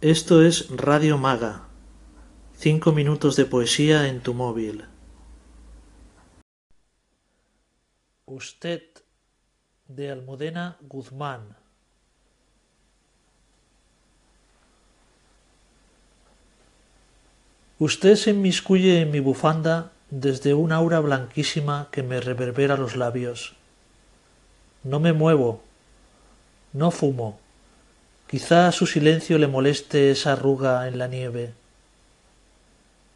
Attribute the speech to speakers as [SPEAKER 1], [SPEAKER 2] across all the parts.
[SPEAKER 1] Esto es Radio Maga. Cinco minutos de poesía en tu móvil. Usted de Almudena Guzmán. Usted se inmiscuye en mi bufanda desde un aura blanquísima que me reverbera los labios. No me muevo, no fumo. Quizá su silencio le moleste esa arruga en la nieve.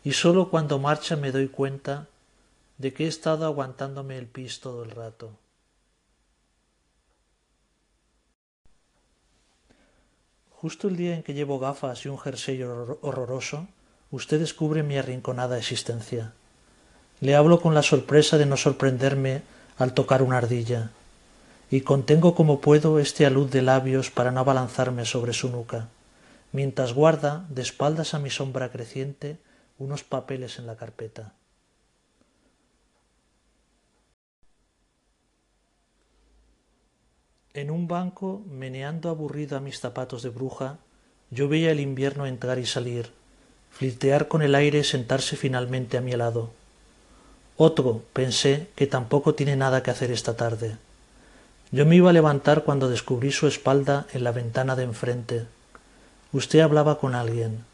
[SPEAKER 1] Y sólo cuando marcha me doy cuenta de que he estado aguantándome el pis todo el rato. Justo el día en que llevo gafas y un jersey horroroso, usted descubre mi arrinconada existencia. Le hablo con la sorpresa de no sorprenderme al tocar una ardilla, y contengo como puedo este alud de labios para no abalanzarme sobre su nuca, mientras guarda, de espaldas a mi sombra creciente, unos papeles en la carpeta. En un banco, meneando aburrido a mis zapatos de bruja, yo veía el invierno entrar y salir, flirtear con el aire y sentarse finalmente a mi lado. Otro, pensé, que tampoco tiene nada que hacer esta tarde. Yo me iba a levantar cuando descubrí su espalda en la ventana de enfrente. Usted hablaba con alguien.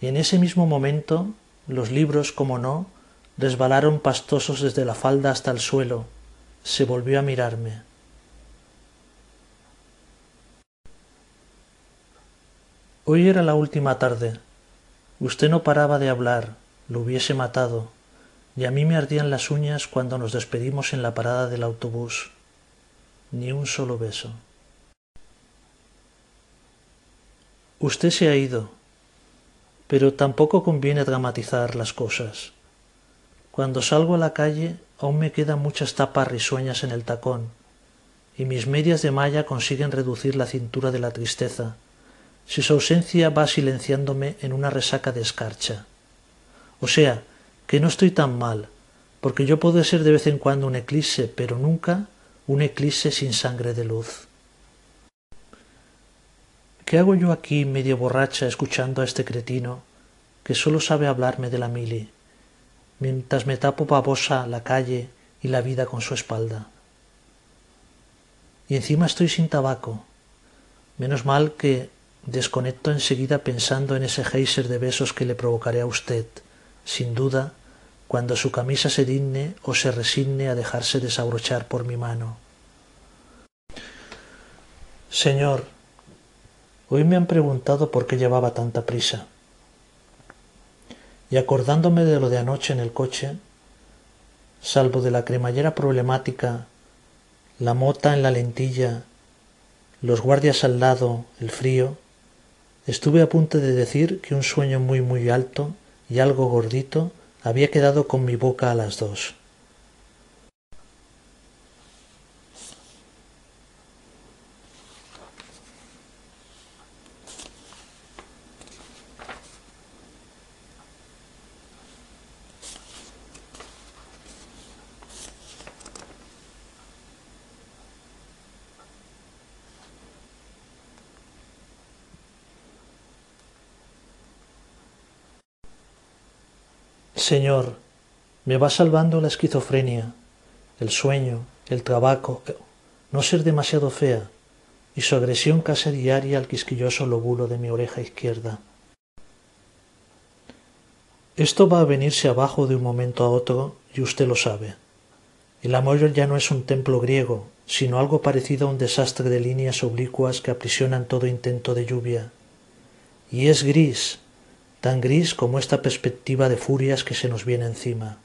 [SPEAKER 1] Y en ese mismo momento, los libros, como no, resbalaron pastosos desde la falda hasta el suelo. Se volvió a mirarme. Hoy era la última tarde. Usted no paraba de hablar, lo hubiese matado, y a mí me ardían las uñas cuando nos despedimos en la parada del autobús. Ni un solo beso. Usted se ha ido, pero tampoco conviene dramatizar las cosas. Cuando salgo a la calle aún me quedan muchas tapas risueñas en el tacón, y mis medias de malla consiguen reducir la cintura de la tristeza si su ausencia va silenciándome en una resaca de escarcha. O sea, que no estoy tan mal, porque yo puedo ser de vez en cuando un eclipse, pero nunca un eclipse sin sangre de luz. ¿Qué hago yo aquí medio borracha escuchando a este cretino que solo sabe hablarme de la mili, mientras me tapo babosa la calle y la vida con su espalda? Y encima estoy sin tabaco. Menos mal que Desconecto enseguida pensando en ese geyser de besos que le provocaré a usted, sin duda, cuando su camisa se digne o se resigne a dejarse desabrochar por mi mano. Señor, hoy me han preguntado por qué llevaba tanta prisa. Y acordándome de lo de anoche en el coche, salvo de la cremallera problemática, la mota en la lentilla, los guardias al lado, el frío, Estuve a punto de decir que un sueño muy muy alto y algo gordito había quedado con mi boca a las dos. Señor, me va salvando la esquizofrenia, el sueño, el trabajo, no ser demasiado fea y su agresión casi diaria al quisquilloso lóbulo de mi oreja izquierda. Esto va a venirse abajo de un momento a otro y usted lo sabe. El amor ya no es un templo griego, sino algo parecido a un desastre de líneas oblicuas que aprisionan todo intento de lluvia. Y es gris, tan gris como esta perspectiva de furias que se nos viene encima.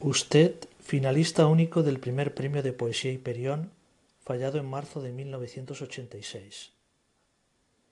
[SPEAKER 1] Usted, finalista único del primer premio de poesía Hiperión, fallado en marzo de 1986.